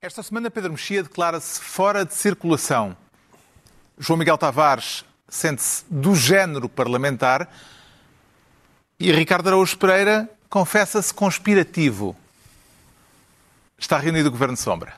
Esta semana, Pedro Mexia declara-se fora de circulação. João Miguel Tavares sente-se do género parlamentar e Ricardo Araújo Pereira confessa-se conspirativo. Está reunido o Governo Sombra.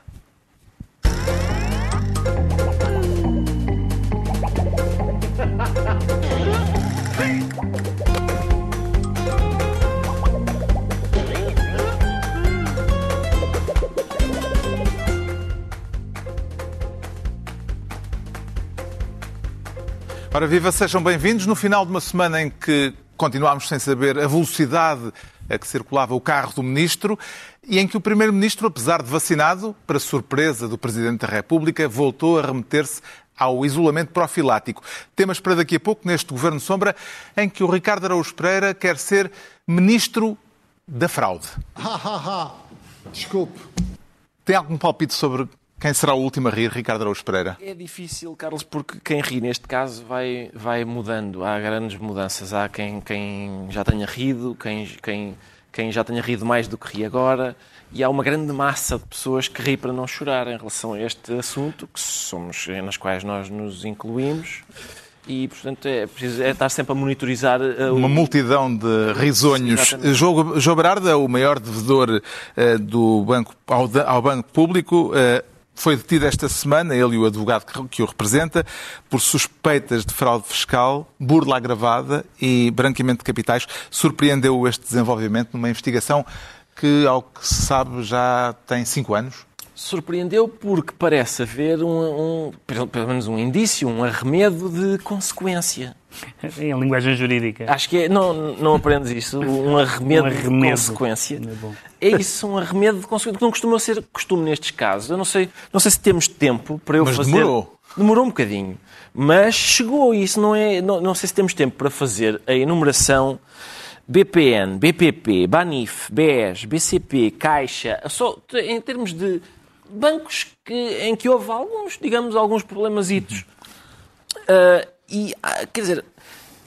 Ora, viva, sejam bem-vindos. No final de uma semana em que continuámos sem saber a velocidade a que circulava o carro do Ministro e em que o Primeiro-Ministro, apesar de vacinado, para surpresa do Presidente da República, voltou a remeter-se ao isolamento profilático. Temas para daqui a pouco neste Governo Sombra, em que o Ricardo Araújo Pereira quer ser Ministro da Fraude. Ha, ha, ha. Desculpe. Tem algum palpite sobre quem será o último a rir, Ricardo Araújo Pereira? É difícil, Carlos, porque quem ri neste caso vai, vai mudando. Há grandes mudanças. Há quem, quem já tenha rido, quem, quem, quem já tenha rido mais do que ri agora. E há uma grande massa de pessoas que ri para não chorar em relação a este assunto, que somos, nas quais nós nos incluímos. E, portanto, é preciso é estar sempre a monitorizar. uh, Uma o- multidão de risonhos. João João Berardo é o maior devedor eh, do banco, ao, ao Banco Público. eh, foi detido esta semana, ele e o advogado que, o representa, por suspeitas de fraude fiscal, burla agravada e branqueamento de capitais. Surpreendeu este desenvolvimento numa investigação que, ao que se sabe, já tem cinco anos. Surpreendeu porque parece haver um, um- pelo pelo menos um indício, um arremedo de consequência. Em linguagem jurídica. Acho que é, não, não aprendes isso? Um arremedo, Um arremedo. de consequência. É bom. É isso, um arremedo de consequência, que não costuma ser costume nestes casos. Eu não sei, não sei se temos tempo para eu Mas fazer... demorou. Demorou um bocadinho. Mas chegou isso, não é... Não, não sei se temos tempo para fazer a enumeração BPN, BPP, BANIF, BES, BCP, Caixa, só em termos de bancos que, em que houve alguns, digamos, alguns problemasitos. Ah, e, ah, quer dizer,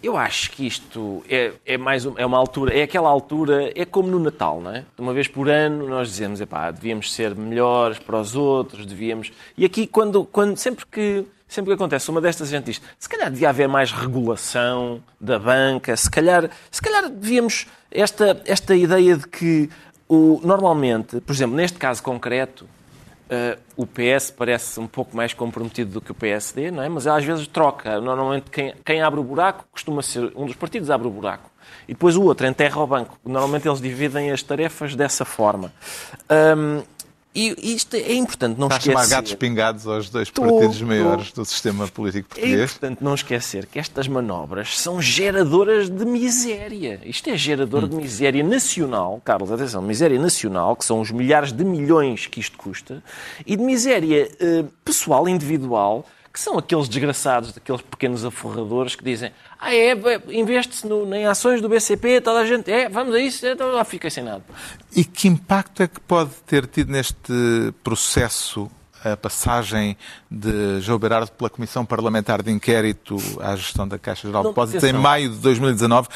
eu acho que isto é, é mais é uma altura, é aquela altura, é como no Natal, não é? Uma vez por ano nós dizemos, epá, devíamos ser melhores para os outros, devíamos... E aqui, quando, quando, sempre, que, sempre que acontece uma destas, a gente diz, se calhar devia haver mais regulação da banca, se calhar, se calhar devíamos... Esta, esta ideia de que, o, normalmente, por exemplo, neste caso concreto, Uh, o PS parece um pouco mais comprometido do que o PSD, não é? Mas às vezes troca. Normalmente quem, quem abre o buraco costuma ser um dos partidos abre o buraco e depois o outro enterra o banco. Normalmente eles dividem as tarefas dessa forma. Um, e isto é importante não Está esquecer. gatos pingados aos dois Estou, partidos maiores do sistema político É português. importante não esquecer que estas manobras são geradoras de miséria. Isto é gerador de miséria nacional, Carlos, atenção, miséria nacional, que são os milhares de milhões que isto custa, e de miséria eh, pessoal, individual, que são aqueles desgraçados, daqueles pequenos aforradores que dizem ah, é, investe-se no- em ações do BCP, toda a gente, é, vamos a isso, então lá fica sem nada. E que impacto é que pode ter tido neste processo a passagem de João Berardo pela Comissão Parlamentar de Inquérito à gestão da Caixa Geral de Depósitos em maio de 2019,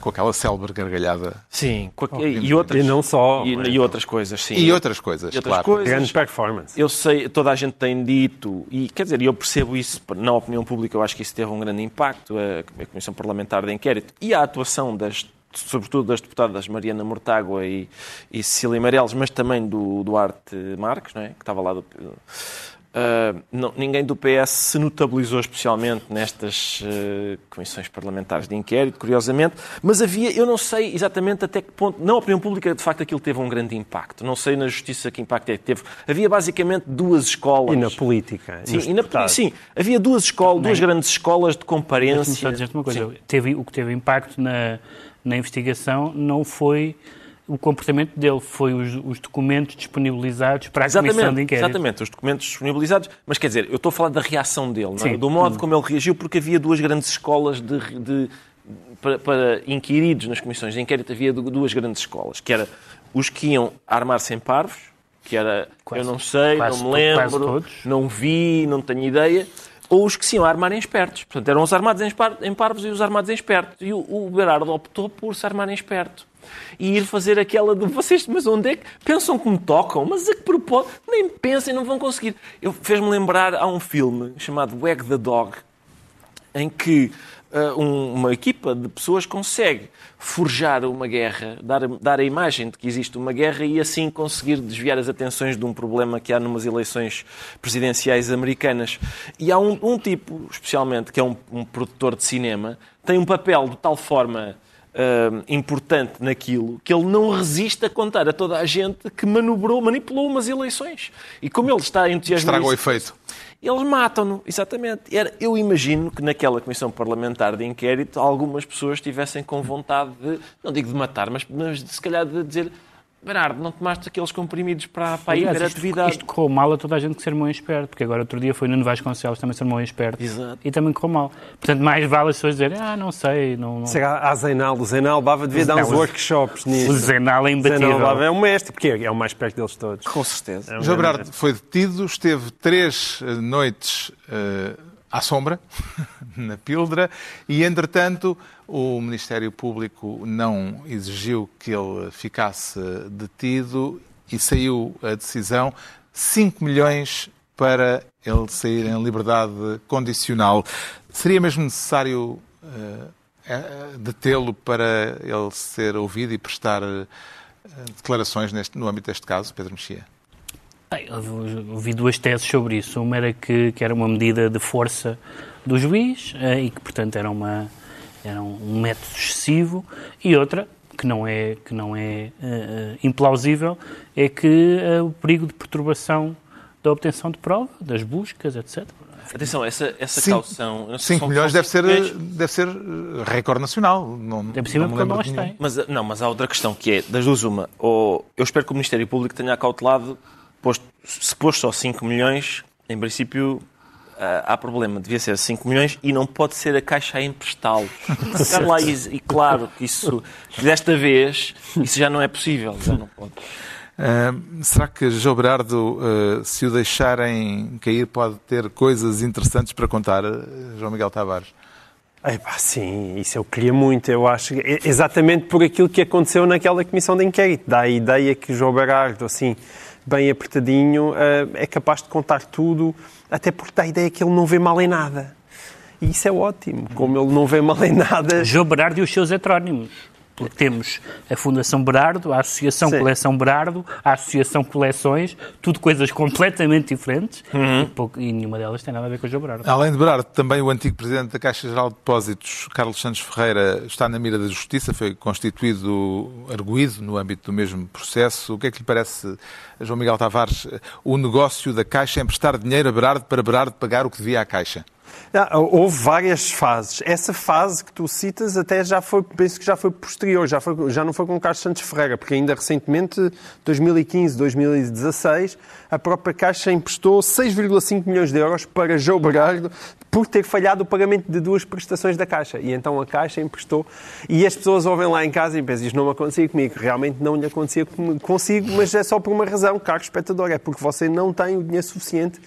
com aquela célebre gargalhada Sim, com a- e, outras, E não só, e, é? e outras coisas, sim. e outras coisas, E outras claro. coisas. Grande performance. Eu sei, toda a gente tem dito, e quer dizer, eu percebo isso na opinião pública, eu acho que isso teve um grande impacto, a, a Comissão Parlamentar de Inquérito e a atuação das sobretudo das deputadas Mariana Mortágua e, e Cecília Meirelles, mas também do Duarte Marques, não é? que estava lá do... Ah, não- ninguém do PS se notabilizou especialmente nestas eh, comissões parlamentares de inquérito, curiosamente, mas havia, eu não sei exatamente até que ponto, na opinião pública, de facto, aquilo teve um grande impacto. Não sei na justiça que impacto é que teve. Havia basicamente duas escolas. E na política. Sim, e na- sim, havia duas escolas, duas grandes escolas de Deixa-me comparência. só dizer-te uma coisa. Sim. Teve, o que teve impacto na, na investigação não foi o comportamento dele, foi os, os documentos disponibilizados para a Comissão de Exatamente, Inquérito. exatamente, os documentos disponibilizados, mas quer dizer, eu estou a falar da reação dele, é? Do modo como ele reagiu, porque havia duas grandes escolas de, de- para, para inquiridos nas comissões de inquérito, havia du- duas grandes escolas, que era os que iam armar-se em parvos, que era Quase- eu não sei, quase não me lembro, não vi, não tenho ideia, ou os que se iam armar em espertos. Portanto, eram os armados em parvos e os armados em espertos. E o, o Berardo optou por se armar em esperto. E ir fazer aquela de vocês, mas onde é que pensam que me tocam? Mas a que propósito? Nem pensem, não vão conseguir. Eu fez-me lembrar a um filme chamado Wag the Dog, em que uh, um, uma equipa de pessoas consegue forjar uma guerra, dar, dar a imagem de que existe uma guerra e assim conseguir desviar as atenções de um problema que há numas eleições presidenciais americanas. E há um, um tipo, especialmente, que é um, um produtor de cinema, tem um papel de tal forma Uh, importante naquilo que ele não resiste a contar a toda a gente que manobrou, manipulou umas eleições. E como ele está entusiasmado. Estraga o efeito. Eles matam-no, exatamente. Era, eu imagino que naquela comissão parlamentar de inquérito algumas pessoas estivessem com vontade de, não digo de matar, mas, mas de, se calhar de dizer Bernardo, não tomaste aqueles comprimidos para, para Aliás, a hiperatividade? Isto, isto correu mal a toda a gente que ser mão esperto, porque agora outro dia foi Nuno Vasconcelos também ser mão esperto Exato. e também correu mal. Portanto, mais vale as pessoas dizerem, ah, não sei, não... não... Será a Zenal? O Zenal Bava devia dar uns o- workshops nisso. O Zenal é imbatível. Zenal Bava é um mestre, porque é o mais perto deles todos. Com certeza. É um João grande Berardo foi detido, esteve três eh, noites eh, à sombra, na Pildra, e, entretanto, o Ministério Público não exigiu que ele ficasse detido e saiu a decisão 5 milhões para ele sair em liberdade condicional. Seria mesmo necessário eh, detê-lo para ele ser ouvido e prestar eh, declarações neste, no âmbito deste caso, Pedro Mexia? Bem, ouvi duas teses sobre isso. Uma era que, que era uma medida de força do juiz eh, e que, portanto, era, uma, era um método excessivo. E outra, que não é, que não é eh, implausível, é que eh, o perigo de perturbação da obtenção de prova, das buscas, etc. Atenção, essa, essa Cinco- caução... eu não sei se 5 são- milhões deve ser, milhões, deve ser eh, recorde nacional. Não, É possível não porque nós nenhum. tem. Mas, não, mas há outra questão que é, das duas uma, ou eu espero que o Ministério Público tenha acautelado, posto, se pôs só 5 milhões, em princípio há problema, devia ser 5 milhões e não pode ser a Caixa a emprestá-los. Ficar lá e, e claro que isso, desta vez, isso já não é possível, já não pode. Ah, será que João Berardo, ah, se o deixarem cair, pode ter coisas interessantes para contar, João Miguel Tavares? Ei, pá, sim, isso eu queria muito. Eu acho exatamente por aquilo que aconteceu naquela comissão de inquérito. Dá a ideia que o João Berardo, assim, bem apertadinho, eh, é capaz de contar tudo, até porque dá a ideia que ele não vê mal em nada. E isso é ótimo. Como ele não vê mal em nada, João Berardo e os seus heterónimos. Porque temos a Fundação Berardo, a Associação Sim. Coleção Berardo, a Associação Coleções, tudo coisas completamente diferentes e, pouco- e nenhuma delas tem nada a ver com o João Berardo. Além de Berardo, também o antigo presidente da Caixa Geral de Depósitos, Carlos Santos Ferreira, está na mira da Justiça, foi constituído arguído no âmbito do mesmo processo. O que é que lhe parece, João Miguel Tavares, o negócio da Caixa em emprestar dinheiro a Berardo para Berardo pagar o que devia à Caixa? Ah, Houve várias fases. Essa fase que tu citas até já foi, penso que já foi posterior, já, foi, já não foi com o Carlos Santos Ferreira, porque ainda recentemente, 2015, 2016, a própria Caixa emprestou 6,5 milhões de euros para João Berardo por ter falhado o pagamento de duas prestações da Caixa. E então a Caixa emprestou. E as pessoas ouvem lá em casa e pensam, isto não acontecia comigo. Realmente não lhe acontecia consigo, mas é só por uma razão, caro espectador, é porque você não tem o dinheiro suficiente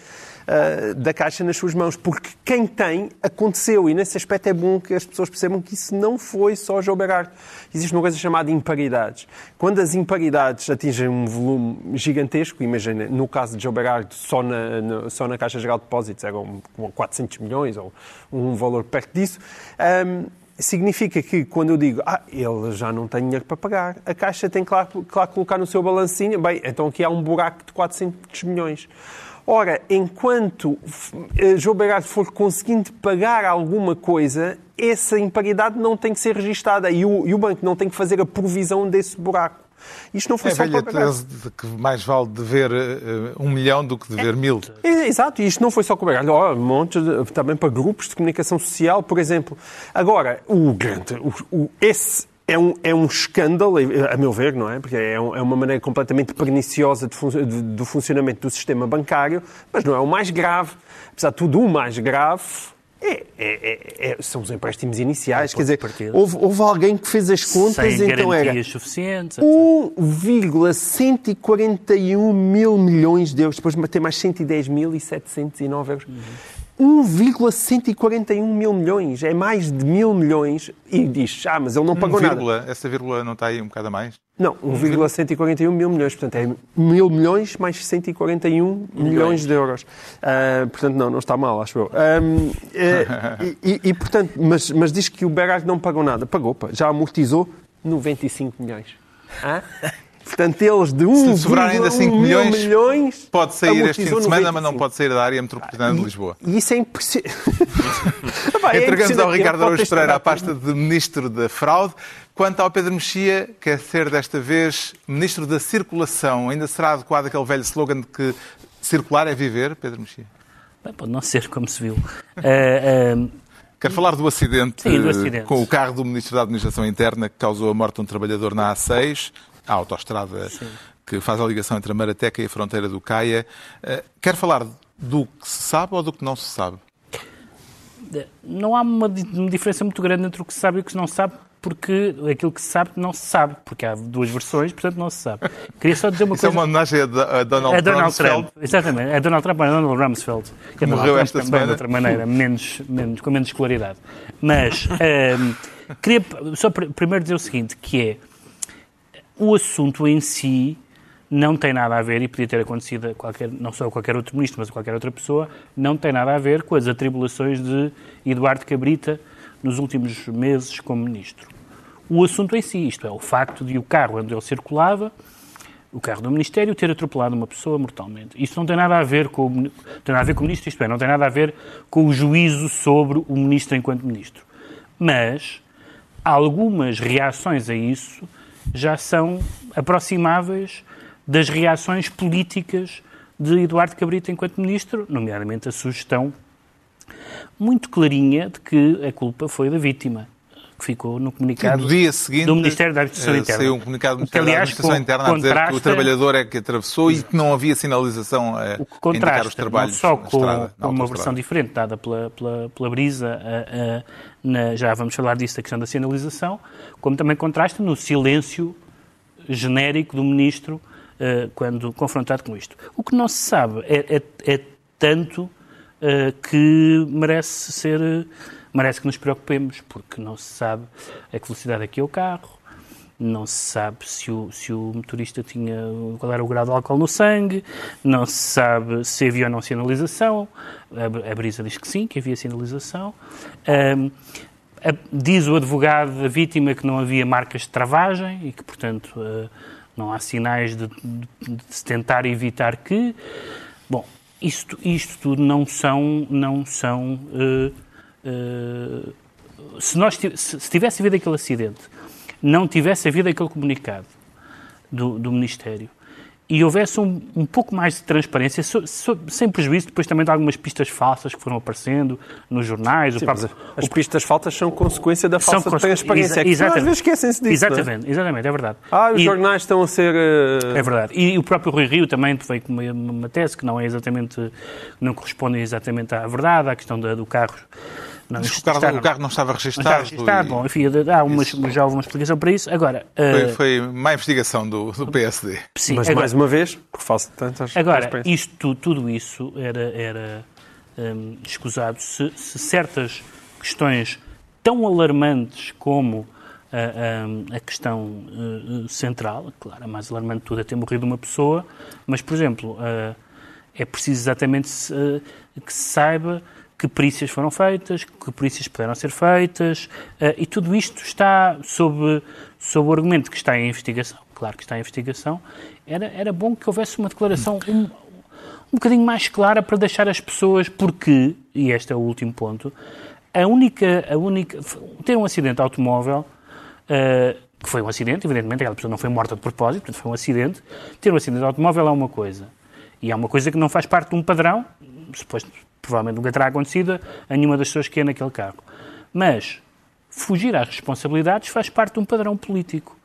uh, da Caixa nas suas mãos, porque quem tem aconteceu e nesse aspecto é bom que as pessoas percebam que isso não foi só João Berardo. Existe uma coisa chamada imparidades. Quando as imparidades atingem um volume gigantesco, imagina, no caso de João Berardo, só na, na- só na Caixa Geral de Depósitos eram 400 milhões ou um valor perto disso, um, significa que quando eu digo, ah, ele já não tem dinheiro para pagar, a Caixa tem claro, claro colocar no seu balancinho, bem, então aqui há um buraco de 400 milhões. Ora, enquanto eh, João Berardo for conseguindo pagar alguma coisa, essa imparidade não tem que ser registada e o, e o banco não tem que fazer a provisão desse buraco. Isto não foi É só velha para tese de que mais vale dever eh, um milhão do que dever mil. É, Exato, e isto não foi só com o Berardo, Ó, um monte de- também para grupos de comunicação social, por exemplo. Agora, o grande, o, o- esse é um, é um escândalo, a meu ver, não é? Porque é, um- é uma maneira completamente perniciosa de fun- de- do funcionamento do sistema bancário, mas não é o mais grave. Apesar de tudo, o mais grave é- é- é- é- são os empréstimos iniciais. Quer dizer, houve, houve alguém que fez as contas, Sem então era suficientes. etc. 1,141 mil milhões de euros, depois de ter mais 110.709 euros. 1,141 mil milhões. É mais de mil milhões. E diz, ah, mas ele não pagou nada. Vírgula, essa vírgula não está aí um bocado a mais? Não, 1,141 mil milhões. Portanto, é mil milhões mais 141 milhões de euros. Ah, portanto, não, não está mal, acho eu. Ahm, eh, e, e- portanto, mas, mas diz que o Berard não pagou nada. Pagou, já amortizou 95 milhões. Hã? Portanto, eles de 1,1 lhe sobrar ainda 5 mil milhões, milhões Pode sair este fim de semana, mas não 95. pode sair da área metropolitana de Lisboa. E isso é. Pá, é Entregamos ao. Ricardo Araújo Pereira a pasta de Ministro da Fraude. Quanto ao Pedro Mexia, quer ser desta vez Ministro da Circulação. Ainda será adequado aquele velho slogan de que circular é viver, Pedro Mexia? Bem, Pode não ser, como se viu. Ah, ah, Quero falar do acidente, Sim, do eh, acidente. com o carro do Ministro da Administração Interna que causou a morte de um trabalhador na A6, a autoestrada que faz a ligação entre a Marateca e a fronteira do Caia. Eh, Quer falar do que se sabe ou do que não se sabe? não há uma, di- uma diferença muito grande entre o que se sabe e o que se não sabe, porque aquilo que se sabe não se sabe, porque há duas versões, portanto não se sabe. Queria só dizer uma Isso é coisa. uma homenagem a Do- a Donald, É Donald. Trump, exatamente. É Donald Trump, é Donald Rumsfeld. Que é Morreu Donald esta também semana. de outra maneira, menos, menos, com menos claridade. Mas ehm, queria só pr- primeiro dizer o seguinte, que é o assunto em si não tem nada a ver, e podia ter acontecido a qualquer, não só a qualquer outro ministro, mas a qualquer outra pessoa, não tem nada a ver com as atribulações de Eduardo Cabrita nos últimos meses como ministro. O assunto em si, isto é, o facto de o carro onde ele circulava, o carro do Ministério, ter atropelado uma pessoa mortalmente. Isto não tem nada a ver com o, tem nada a ver com o ministro, isto é, não tem nada a ver com o juízo sobre o ministro enquanto ministro. Mas algumas reações a isso já são aproximáveis das reações políticas de Eduardo Cabrita enquanto ministro, nomeadamente a sugestão muito clarinha de que a culpa foi da vítima, que ficou no comunicado No dia seguinte, do Ministério da Administração eh, Interna. Saiu um comunicado do que, Ministério da aliás, Administração con- Interna a dizer que o contrasta- trabalhador é que atravessou e que não havia sinalização a O que indicar os contrasta trabalhos não só com, estrada, com uma versão diferente dada pela, pela, pela Brisa, a- a- na- já vamos falar disso, da questão da sinalização, como também contrasta no silêncio genérico do Ministro eh, quando confrontado com isto. O que não se sabe é, é- é tanto eh, que merece ser, eh, merece que nos preocupemos, porque não se sabe a que velocidade é que é o carro, não se sabe se o, se o motorista tinha qual era o grau de álcool no sangue, não se sabe se havia ou não sinalização. A, a Brisa diz que sim, que havia sinalização. Ahm, a- diz o advogado da vítima que não havia marcas de travagem e que, portanto, eh, não há sinais de, de- de se tentar evitar que. Bom, isto, isto tudo não são. Não são eh, se, nós, se, se tivesse havido aquele acidente, não tivesse havido aquele comunicado do, do Ministério e houvesse um, um pouco mais de transparência, so- so- sem prejuízo depois também de algumas pistas falsas que foram aparecendo nos jornais, o Sim, próprio- as pistas faltas são consequência da falsa cons- transparência. exa- É que exatamente. às vezes esquecem-se disso. é? Exatamente, exatamente, é verdade. Ah, os E- jornais estão a ser. eh, é verdade. E o próprio Rui Rio também veio com uma, uma tese que não é exatamente, não corresponde exatamente à verdade, à questão da- do carro. Não, Diz que o carro, o carro não estava não está registado. registado. e Bom, enfim, há umas, já houve uma explicação para isso. Agora, foi, eh, foi má investigação do, do PSD. sim, Mas agora- mais uma vez, por falta de tantas. Agora, isto, tudo isso era, era hum, escusado se, se certas questões tão alarmantes como a, a- a questão eh, central, claro, a mais alarmante de tudo é ter morrido uma pessoa, mas, por exemplo, eh, é preciso exatamente se, eh, que se saiba que perícias foram feitas, que perícias puderam ser feitas, eh, e tudo isto está sob, sob o argumento que está em investigação. Claro que está em investigação. Era, era bom que houvesse uma declaração um, um bocadinho mais clara para deixar as pessoas, porque, e este é o último ponto, a única, a única ter um acidente automóvel, eh, que foi um acidente, evidentemente, aquela pessoa não foi morta de propósito, portanto foi um acidente, ter um acidente automóvel é uma coisa. E é uma coisa que não faz parte de um padrão, depois provavelmente nunca terá acontecido a nenhuma das pessoas que é naquele carro. Mas fugir às responsabilidades faz parte de um padrão político.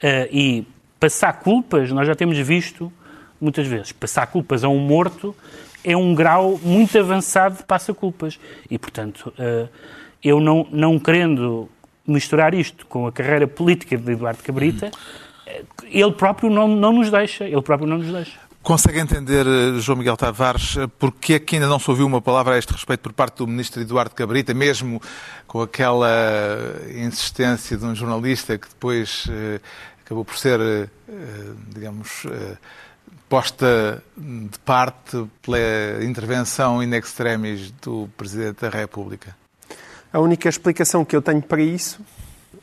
Eh, e passar culpas, nós já temos visto muitas vezes, passar culpas a um morto é um grau muito avançado de passa-culpas. E, portanto, eh, eu não, não querendo misturar isto com a carreira política de Eduardo Cabrita, eh, ele próprio não, não nos deixa. Ele próprio não nos deixa. Consegue entender, eh, João Miguel Tavares, eh, porque é que ainda não se ouviu uma palavra a este respeito por parte do ministro Eduardo Cabrita, mesmo com aquela insistência de um jornalista que depois eh, acabou por ser, eh, digamos, eh, posta de parte pela intervenção in extremis do Presidente da República? A única explicação que eu tenho para isso,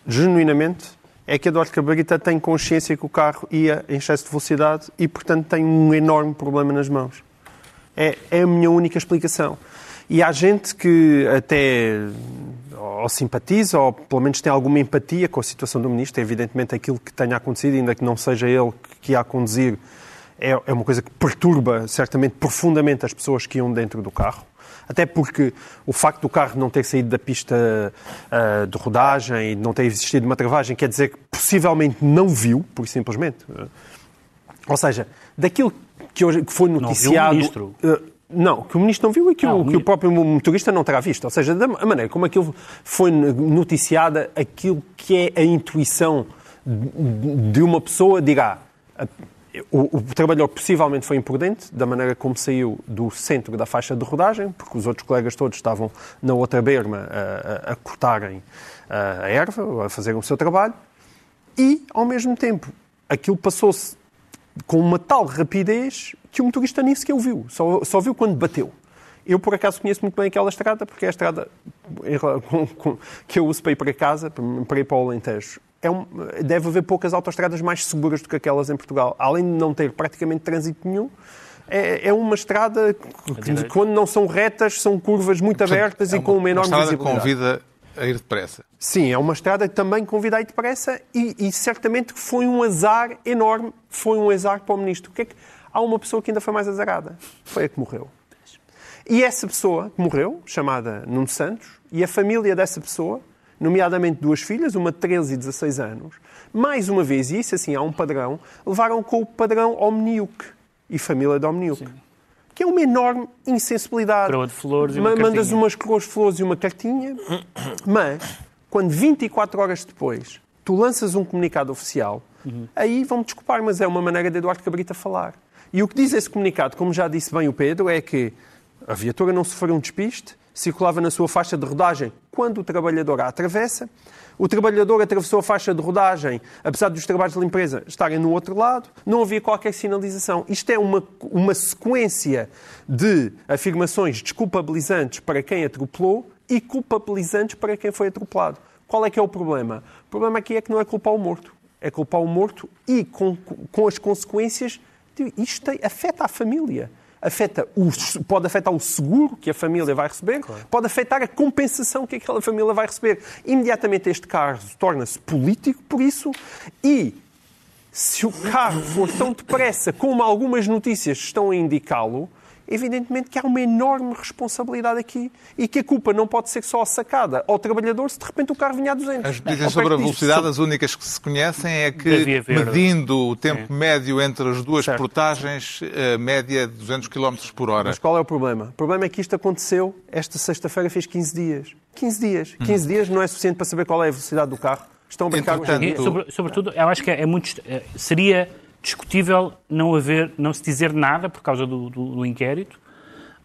genuinamente, é que Eduardo Cabrita tem consciência que o carro ia em excesso de velocidade e, portanto, tem um enorme problema nas mãos. É, é a minha única explicação. E há gente que até ou simpatiza, ou pelo menos tem alguma empatia com a situação do ministro. Evidentemente aquilo que tenha acontecido, ainda que não seja ele que ia conduzir, é, é uma coisa que perturba certamente profundamente as pessoas que iam dentro do carro. Até porque o facto do carro não ter saído da pista uh, de rodagem e não ter existido uma travagem quer dizer que possivelmente não viu, por simplesmente. Ou seja, daquilo que, hoje, que foi noticiado. Não viu o ministro. Uh, não, que o ministro não viu e que, ah, o, que o, próprio motorista não terá visto. Ou seja, da maneira como aquilo foi noticiada, aquilo que é a intuição de uma pessoa dirá o, o, trabalhador possivelmente foi imprudente da maneira como saiu do centro da faixa de rodagem, porque os outros colegas todos estavam na outra berma a, a, a cortarem a erva, a fazerem o seu trabalho, e, ao mesmo tempo, aquilo passou-se com uma tal rapidez que o motorista nem sequer o viu, só, só viu quando bateu. Eu, por acaso, conheço muito bem aquela estrada, porque é a estrada que eu uso para ir para casa, para ir para o Alentejo é um, deve haver poucas autostradas mais seguras do que aquelas em Portugal. Além de não ter praticamente trânsito nenhum, é, é uma estrada que, quando não são retas, são curvas muito Portanto, abertas é uma, e com uma enorme uma estrada convida a ir depressa. Sim, é uma estrada que também convida a ir depressa e, e certamente foi um azar enorme, foi um azar para o Ministro. O que é que... Há uma pessoa que ainda foi mais azarada, foi a que morreu. E essa pessoa que morreu, chamada Nuno Santos, e a família dessa pessoa nomeadamente duas filhas, uma de 13 e 16 anos, mais uma vez, e isso assim há um padrão, levaram com o padrão Omniuk e família de Omniuk. Sim. Que é uma enorme insensibilidade. Coroa de flores e uma Mandas cartinha. umas coroas de flores e uma cartinha, mas quando 24 horas depois tu lanças um comunicado oficial, uhum. aí vão-me desculpar, mas é uma maneira de Eduardo Cabrita falar. E o que diz esse comunicado, como já disse bem o Pedro, é que a viatura não sofreu um despiste, circulava na sua faixa de rodagem quando o trabalhador a atravessa. O trabalhador atravessou a faixa de rodagem, apesar dos trabalhos de limpeza estarem no outro lado, não havia qualquer sinalização. Isto é uma, uma sequência de afirmações desculpabilizantes para quem atropelou e culpabilizantes para quem foi atropelado. Qual é que é o problema? O problema aqui é que não é culpar o morto. É culpar o morto e com, com as consequências. Isto afeta a família afeta o, pode afetar o seguro que a família vai receber, claro. pode afetar a compensação que aquela família vai receber. Imediatamente este caso torna-se político por isso e se o carro for tão depressa como algumas notícias estão a indicá-lo, evidentemente que há uma enorme responsabilidade aqui e que a culpa não pode ser só sacada ao trabalhador se de repente o carro vinha a 200. As notícias sobre a velocidade, disso. as únicas que se conhecem é que, medindo o tempo é. médio entre as duas certo. portagens, a média é de 200 km por hora. Mas qual é o problema? O problema é que isto aconteceu esta sexta-feira, fez 15 dias. 15 dias. 15 hum. dias não é suficiente para saber qual é a velocidade do carro. Estão a brincar Entretanto... Sobre, Sobretudo, eu acho que é muito... Eh, seria discutível não haver, não se dizer nada por causa do, do, do, inquérito,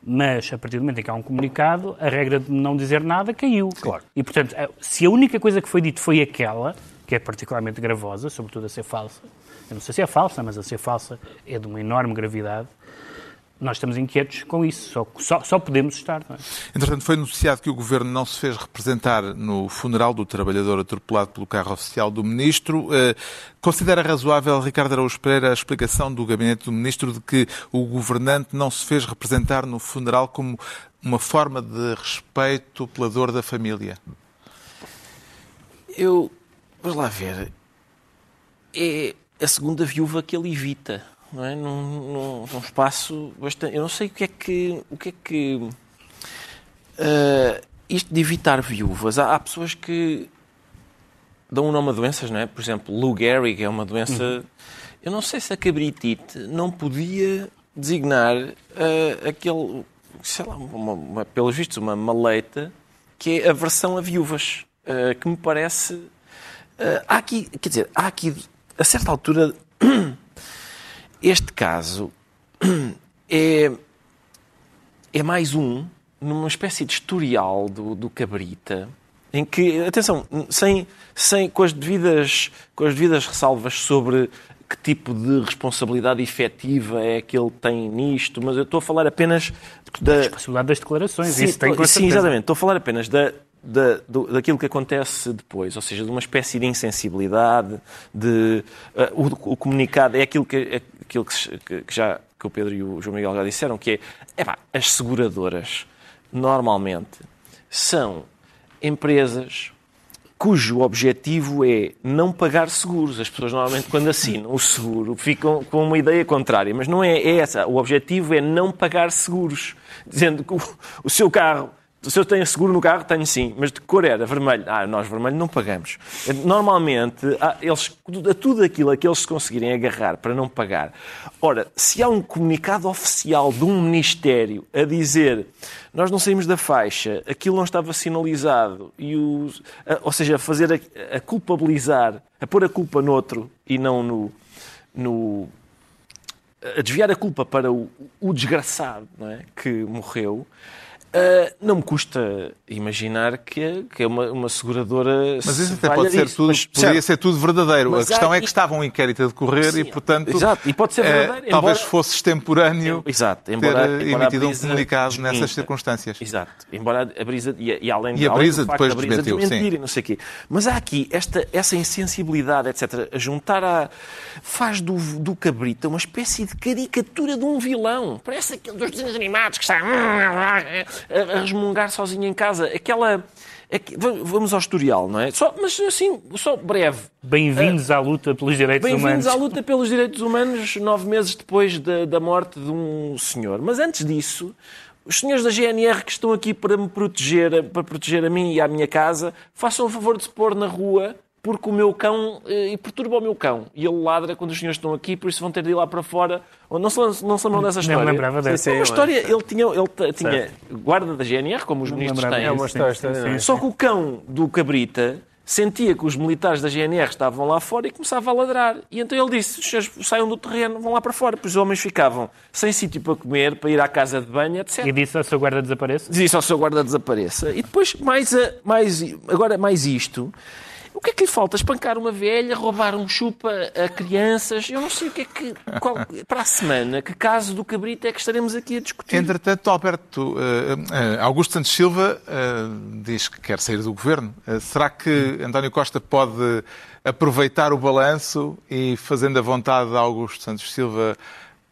mas a partir do momento em que há um comunicado, a regra de não dizer nada caiu. Claro. E, portanto, se a única coisa que foi dito foi aquela, que é particularmente gravosa, sobretudo a ser falsa, eu não sei se é falsa, mas a ser falsa é de uma enorme gravidade, nós estamos inquietos com isso, só, só, só podemos estar. Não é? Entretanto, foi anunciado que o Governo não se fez representar no funeral do trabalhador atropelado pelo carro oficial do Ministro. Eh, considera razoável, Ricardo Araújo Pereira, a explicação do Gabinete do Ministro de que o governante não se fez representar no funeral como uma forma de respeito pela dor da família? Eu, vamos lá ver, é a segunda viúva que ele evita não é? num, num, num espaço bastante. Eu não sei o que é que. O que é que uh, isto de evitar viúvas. Há, há, pessoas que dão um nome a doenças, não é? Por exemplo, Lou Gehrig é uma doença. Uhum. Eu não sei se a cabritite não podia designar uh, aquele, sei lá, uma, uma, pelos vistos, uma maleita que é a versão a viúvas, uh, que me parece. Há aqui, quer dizer, há aqui, a certa altura, este caso é, é mais um numa espécie de historial do, do Cabrita, em que, atenção, sem, sem, com, as devidas, com as devidas ressalvas sobre que tipo de responsabilidade efetiva é que ele tem nisto, mas eu estou a falar apenas da... Responsabilidade das declarações, Sim, isso tem com sim, exatamente. Estou a falar apenas da, da, do- daquilo que acontece depois, ou seja, de uma espécie de insensibilidade, de uh, o, o comunicado é aquilo que, é aquilo que, que- já que o Pedro e o João Miguel já disseram, que é as seguradoras normalmente são empresas cujo objetivo é não pagar seguros. As pessoas normalmente, quando assinam o seguro, ficam com uma ideia contrária, mas não é, é essa. O objetivo é não pagar seguros, dizendo que o, o seu carro. Se eu tenho seguro no carro, tenho sim, mas de cor era? Vermelho. Ah, nós vermelho não pagamos. Normalmente, há- eles, a tudo aquilo a que eles se conseguirem agarrar para não pagar. Ora, se há um comunicado oficial de um ministério a dizer nós não saímos da faixa, aquilo não estava sinalizado, e os, a- ou seja, fazer a, a culpabilizar, a pôr a culpa noutro e não no, no a desviar a culpa para o, o desgraçado é? que morreu, ah, não me custa imaginar que é, que é uma, uma seguradora. Mas isso até pode ser tudo, Mas, poderia certo, ser tudo verdadeiro. Mas a questão há é que aqui- estava um inquérito a decorrer e, Sim, portanto, exato, e pode ser eh, verdadeiro, talvez embora- fosse extemporâneo Exato, embora- ter embora a emitido um brisa comunicado nessas circunstâncias. Exato. Embora a brisa. E, e além, E a além brisa facto depois brisa desmentiu, e não sei quê. Mas há aqui esta, essa insensibilidade, etc., a juntar a. faz do, do cabrita uma espécie de caricatura de um vilão. Parece aquele dos desenhos animados que está a, a resmungar sozinho em casa. Aquela. aqui- vamos ao historial, não é? Só, mas assim, só breve. Bem-vindos à luta pelos direitos Bem-vindos humanos. à luta pelos direitos humanos, nove meses depois da, da morte de um senhor. Mas antes disso, os senhores da GNR que estão aqui para me proteger, para proteger a mim e à minha casa, façam o favor de se pôr na rua porque o meu cão, eh, e perturba o meu cão. E ele ladra quando os senhores estão aqui, por isso vão ter de ir lá para fora. Ou não se, não se lembram dessa história? me lembrava dessa. É uma história, ele tinha, ele tinha guarda da GNR, como os Não ministros lembrava têm. É uma história, sim, história, sim, não sim. Só que o cão do Cabrita sentia que os militares da GNR estavam lá fora e começava a ladrar. E então ele disse: "Os senhores saiam do terreno, vão lá para fora. Pois os homens ficavam sem sítio para comer, para ir à casa de banho, etc. E disse ao seu guarda desapareça? Diz isso ao seu guarda desapareça. E depois, mais, a- mais, agora mais isto. O que é que lhe falta? Espancar uma velha, roubar um chupa a crianças? Eu não sei o que é que. qual- para a semana, que caso do cabrito é que estaremos aqui a discutir? Entretanto, Alberto, eh, eh, Augusto Santos Silva eh, diz que quer sair do governo. Será que António Costa pode aproveitar o balanço e, fazendo a vontade de Augusto Santos Silva,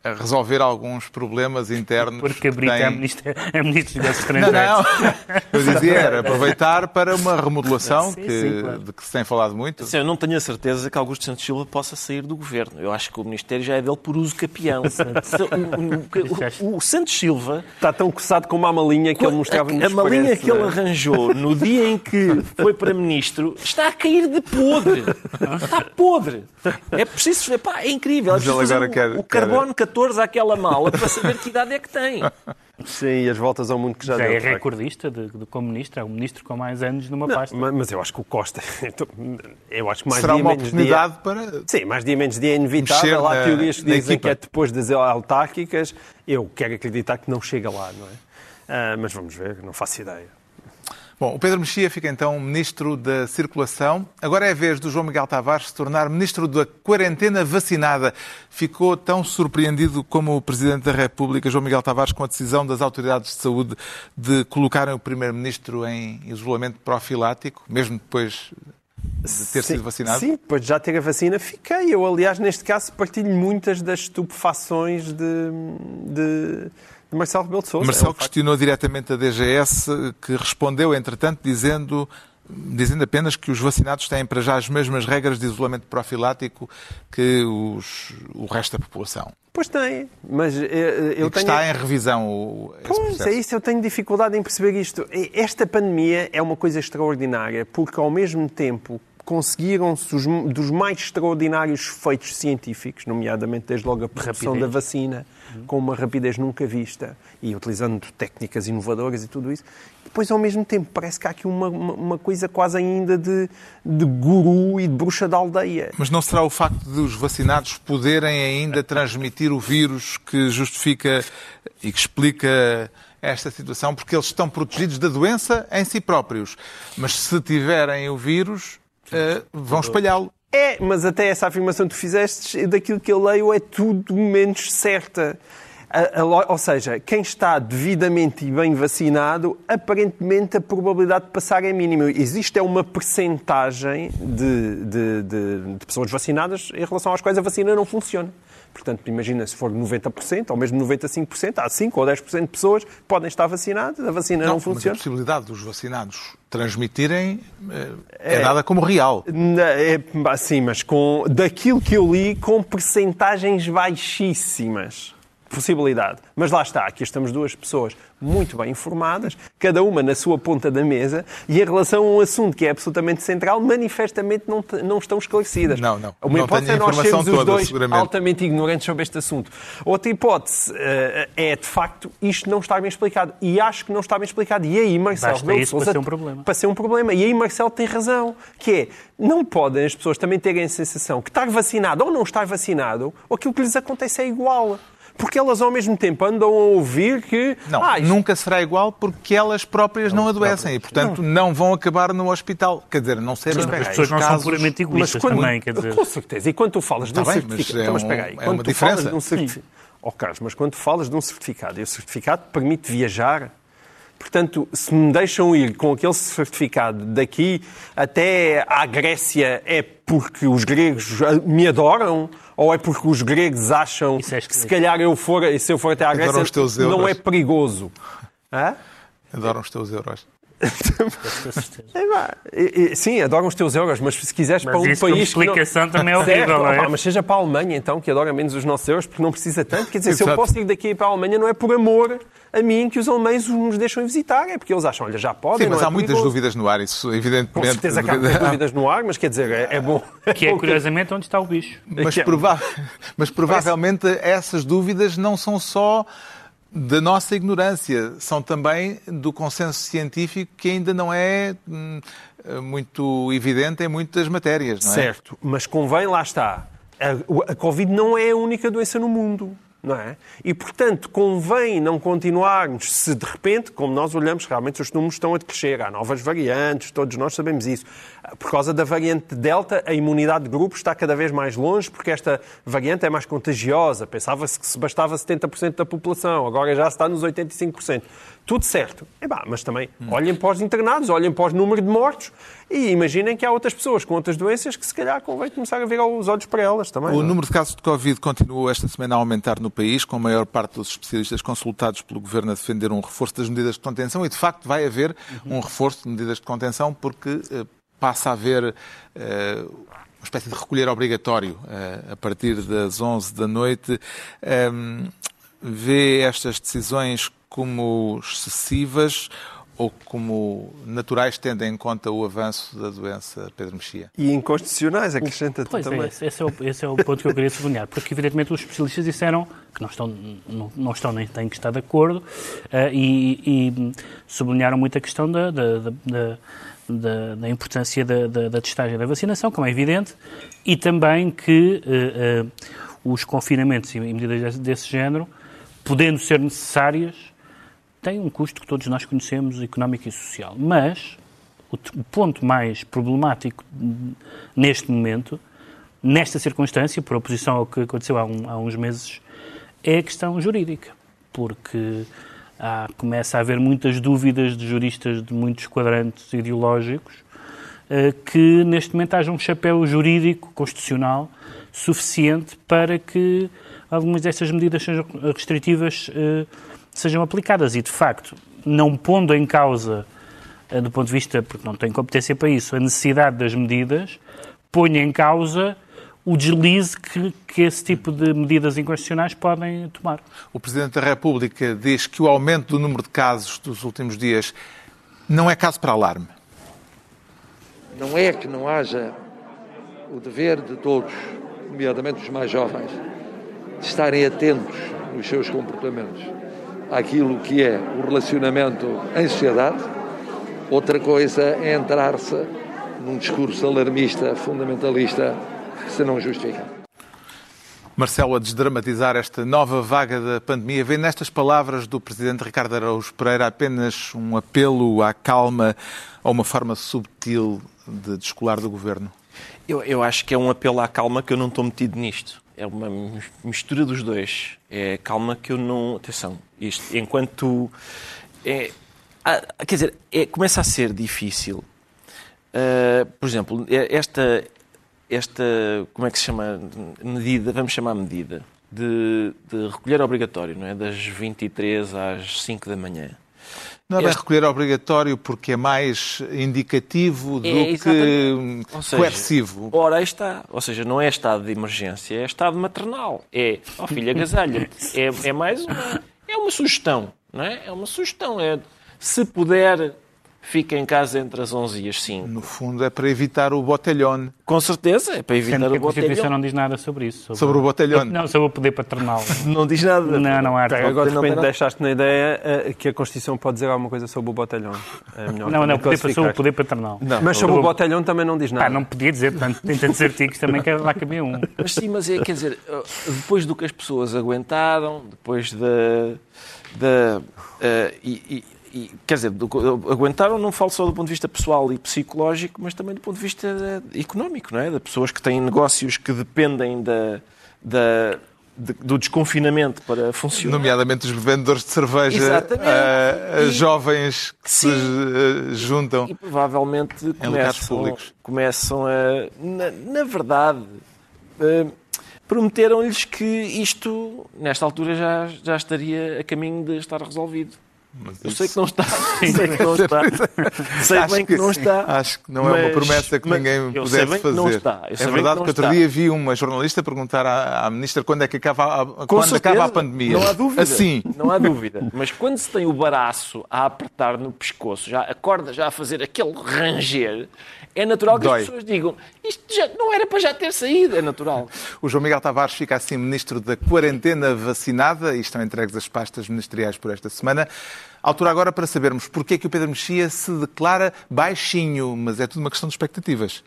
a resolver alguns problemas internos? Porque que Cabrita tem- é ministro, é ministro dos negócios Não, estrangeiros. não. Eu dizia era aproveitar para uma remodelação Sim, que, sim, claro. de que se tem falado muito. Sim, eu não tenho a certeza que Augusto Santos Silva possa sair do governo. Eu acho que o Ministério já é dele por uso capião. O, o- o- o Santos Silva, Está tão coçado com uma malinha que ele mostrava a, nos a malinha Expresso, que ele é? arranjou no dia em que foi para ministro está a cair de podre. Está podre. É preciso. Epá, é incrível. É preciso o, quer- o carbono 14 àquela mala para saber que idade é que tem. Sim, e as voltas ao mundo que já, Já deu. é recordista de, de, como ministro. É o ministro com mais anos numa Não, pasta. ma- mas eu acho que o Costa. Eu acho que mais Será dia uma menos oportunidade para. Dia, sim, mais dia menos dia é inevitável. Há teorias que dizem equipa. que é depois das autárquicas. Eu quero acreditar que não chega lá, não é? Ah, mas vamos ver, não faço ideia. Bom, o Pedro Mexia fica então Ministro da Circulação. Agora é a vez do João Miguel Tavares se tornar Ministro da Quarentena Vacinada. Ficou tão surpreendido como o Presidente da República, João Miguel Tavares, com a decisão das autoridades de saúde de colocarem o Primeiro-Ministro em isolamento profilático, mesmo depois de ter sido vacinado? Sim, depois de já ter a vacina, fiquei. Eu, aliás, neste caso, partilho muitas das estupefações de, de Marcelo Rebelo de Sousa. Marcelo É um facto. questionou diretamente a DGS, que respondeu, entretanto, dizendo, dizendo apenas que os vacinados têm para já as mesmas regras de isolamento profilático que os- o resto da população. Pois tem, mas eh, eh, eu e que tenho... está em revisão o, Pois, é isso, eu tenho dificuldade em perceber isto. Esta pandemia é uma coisa extraordinária, porque ao mesmo tempo conseguiram-se os- dos mais extraordinários feitos científicos, nomeadamente desde logo a produção da vacina, com uma rapidez nunca vista e utilizando técnicas inovadoras e tudo isso. Depois, ao mesmo tempo, parece que há aqui uma, uma, coisa quase ainda de, de guru e de bruxa da aldeia. Mas não será o facto de os vacinados poderem ainda transmitir o vírus que justifica e que explica esta situação? Porque eles estão protegidos da doença em si próprios. Mas se tiverem o vírus, eh, vão espalhá-lo. É, mas até essa afirmação que tu fizeste, daquilo que eu leio, é tudo menos certa. A- a ou seja, quem está devidamente e bem vacinado, aparentemente a probabilidade de passar é mínima. Existe é uma percentagem de, de- de- de pessoas vacinadas em relação às quais a vacina não funciona. Portanto, imagina se for 90% ou mesmo 95%, há 5 ou 10% de pessoas que podem estar vacinadas, a vacina não, mas a funciona. possibilidade dos vacinados transmitirem eh, é, dada como real. É, sim, mas com, daquilo que eu li, com percentagens baixíssimas. Possibilidade. Mas lá está, aqui estamos duas pessoas muito bem informadas, cada uma na sua ponta da mesa, e em relação a um assunto que é absolutamente central, manifestamente não, não estão esclarecidas. Não, não. Uma Não hipótese tenho é nós sermos os toda, dois seguramente. altamente ignorantes sobre este assunto. Outra hipótese eh, é, de facto, isto não está bem explicado. E acho que não está bem explicado. E aí, Marcelo Basta de isso para ser um problema. para ser um problema. E aí Marcelo tem razão, que é, não podem as pessoas também terem a sensação que estar vacinado ou não estar vacinado, ou aquilo que lhes acontece é igual. Porque elas ao mesmo tempo andam a ouvir que... Não, ah, isto- nunca será igual porque elas próprias não, adoecem e, portanto, não. vão acabar no hospital. Quer dizer, não Mas espera As pessoas não são casos... puramente egoístas quando- também, quer dizer. Com certeza. E quando tu falas de um certificado... é um- aí. é Quando uma tu falas diferença. de um certificado... Oh, Carlos, mas quando tu falas de um certificado, e o certificado permite viajar... Portanto, se me deixam ir com aquele certificado daqui até à Grécia, é porque os gregos me adoram? Ou é porque os gregos acham é que se calhar eu for, se eu for até à Grécia não é perigoso? Hã? Adoram os teus euros. É, pá, e- e- sim, adoram os teus euros, mas se quiseres Mas para um país. que não- explicação também é Certo, horrível, não é? mas seja para a Alemanha, então, que adora menos os nossos euros, porque não precisa tanto. Quer dizer, se eu posso ir daqui para a Alemanha, não é por amor a mim que os alemães nos deixam visitar, é porque eles acham, olha, já podem. Sim, mas não é há muitas perigoso. dúvidas no ar, isso evidentemente. Com certeza que há muitas dúvidas no ar, mas quer dizer, é, é bom. Que é, curiosamente, onde está o bicho. Mas, é- prova- mas provavelmente essas dúvidas não são só da nossa ignorância, são também do consenso científico que ainda não é hum, muito evidente em muitas matérias, não é? Certo, mas convém, lá está. A, a Covid não é a única doença no mundo. Não é? E, portanto, convém não continuarmos se de repente, como nós olhamos, realmente os números estão a crescer, há novas variantes, todos nós sabemos isso. Por causa da variante Delta, a imunidade de grupo está cada vez mais longe, porque esta variante é mais contagiosa. Pensava-se que se bastava 70% da população, agora já está nos 85%. Tudo certo. Epá, mas também olhem para os internados, olhem para os números de mortos e imaginem que há outras pessoas com outras doenças que se calhar convém começar a virar os olhos para elas também. O não é? número de casos de Covid continuou esta semana a aumentar no país, com a maior parte dos especialistas consultados pelo Governo a defender um reforço das medidas de contenção e, de facto, vai haver um reforço de medidas de contenção porque eh, passa a haver eh, uma espécie de recolher obrigatório eh, a partir das 11 da noite. Ehm, vê estas decisões como excessivas ou como naturais, tendo em conta o avanço da doença, Pedro Mexia? E inconstitucionais, acrescenta-te Pois também. é, esse, esse é o, esse é o ponto que eu queria sublinhar, porque evidentemente os especialistas disseram que não estão, não, não estão nem têm que estar de acordo eh, e, e sublinharam muito a questão da, da, da, da- da- da importância da, da, da testagem da vacinação, como é evidente, e também que eh, eh, os confinamentos e medidas desse, desse género, podendo ser necessárias, têm um custo que todos nós conhecemos, económico e social. Mas o, o ponto mais problemático neste momento, nesta circunstância, por oposição ao que aconteceu há, um- há uns meses, é a questão jurídica. Porque há- começa a haver muitas dúvidas de juristas de muitos quadrantes ideológicos eh, que neste momento haja um chapéu jurídico, constitucional, suficiente para que algumas destas medidas sejam restritivas eh, sejam aplicadas. E, de facto, não pondo em causa, eh, do ponto de vista, porque não tem competência para isso, a necessidade das medidas, põe em causa o deslize que, que esse tipo de medidas inconstitucionais podem tomar. O Presidente da República diz que o aumento do número de casos dos últimos dias não é caso para alarme. Não é que não haja o dever de todos, nomeadamente os mais jovens, de estarem atentos nos seus comportamentos àquilo que é o relacionamento em sociedade. Outra coisa é entrar-se num discurso alarmista, fundamentalista, que se não justifica. Marcelo, a desdramatizar esta nova vaga da pandemia, vê nestas palavras do Presidente Ricardo Araújo Pereira apenas um apelo à calma ou uma forma subtil de descolar do Governo? Eu, eu acho que é um apelo à calma que eu não estou metido nisto. É uma mistura dos dois. É calma que eu não. Atenção, isto, enquanto. É, quer dizer, é, começa a ser difícil. Uh, por exemplo, esta, esta, como é que se chama, medida, vamos chamar medida, de, de recolher obrigatório, não é? Das 23 às 5 da manhã. Não é bem este... recolher obrigatório porque é mais indicativo do é, que seja, coercivo. Ora, aí está. Ou seja, não é estado de emergência, é estado maternal. É, ó oh, filha, agasalha é, é mais uma... É uma sugestão, não é? É uma sugestão. É, se puder fica em casa entre as 11 e as 5. No fundo é para evitar o botelhão. Com certeza, é para evitar Sendo o botelhão. A Constituição não diz nada sobre isso. Sobre, sobre o botelhão? Não, sobre o poder paternal. não diz nada? Não, não há. Agora de repente deixaste na ideia eh, que a Constituição pode dizer alguma coisa sobre o botelhão. É não, não, poder, sobre o poder paternal. Não. Mas sobre o botelhão também não diz nada. Ah, não podia dizer, portanto, tem tantos artigos também que lá cabia um. Mas sim, mas é, quer dizer, depois do que as pessoas aguentaram, depois da... da uh, e, e e, quer dizer, aguentaram, não falo só do ponto de vista pessoal e psicológico, mas também do ponto de vista eh, económico, não é? De pessoas que têm negócios que dependem da, da, de, do desconfinamento para funcionar. Nomeadamente os vendedores de cerveja, uh, e, jovens que sim, se uh, juntam. E provavelmente começam, começam a. Na, na verdade. Uh, prometeram-lhes que isto, nesta altura, já, já estaria a caminho de estar resolvido. Mas eu sei que não está. sei que não está. sei acho bem que, que, não está. Acho que não mas, é uma promessa que ninguém pudesse fazer. Não está. é verdade que, outro dia vi uma jornalista perguntar à, à ministra quando é que acaba a, quando certeza, acaba a pandemia. Não há dúvida. Assim. Não há dúvida. Mas quando se tem o baraço a apertar no pescoço, já a corda já a fazer aquele ranger, é natural que Dói. as pessoas digam isto já não era para já ter saído, é natural. O João Miguel Tavares fica assim ministro da quarentena vacinada e estão entregues as pastas ministeriais por esta semana. Altura agora para sabermos porque é que o Pedro Mexia se declara baixinho, mas é tudo uma questão de expectativas.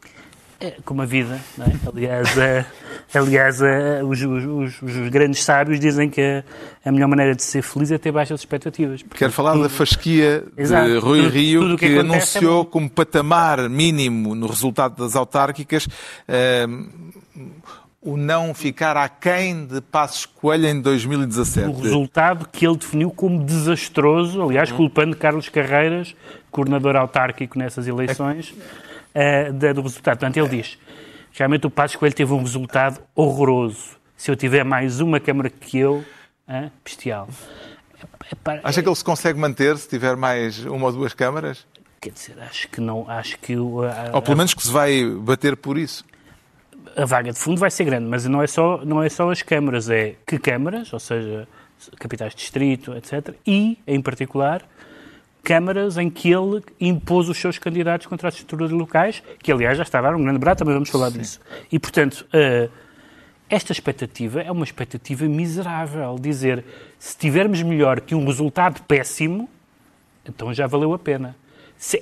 É, como a vida, não é? Aliás, é, aliás é, os, os, os, grandes sábios dizem que a, melhor maneira de ser feliz é ter baixas expectativas. Quero falar da fasquia Exato, de Rui tudo, Rio, tudo que, que anunciou é como patamar mínimo no resultado das autárquicas uh, o não ficar aquém de Passos Coelho em 2017. O resultado que ele definiu como desastroso, aliás, culpando Carlos Carreiras, coordenador autárquico nessas eleições. É uh, do resultado. Portanto, ele diz, realmente o Passos Coelho teve um resultado horroroso. Se eu tiver mais uma Câmara que eu, uh, bestial. É, é, Acha que ele se consegue manter se tiver mais uma ou duas câmaras? Quer dizer, acho que não, acho que... A, ou pelo menos que se vai bater por isso. A vaga de fundo vai ser grande, mas não é só, não é só as câmaras, é que câmaras, ou seja, capitais de distrito, etc. E, em particular, câmaras em que ele impôs os seus candidatos contra as estruturas locais, que aliás já estava um grande barato, também vamos falar Sim. disso. E, portanto, uh, esta expectativa é uma expectativa miserável. Dizer, se tivermos melhor que um resultado péssimo, então já valeu a pena.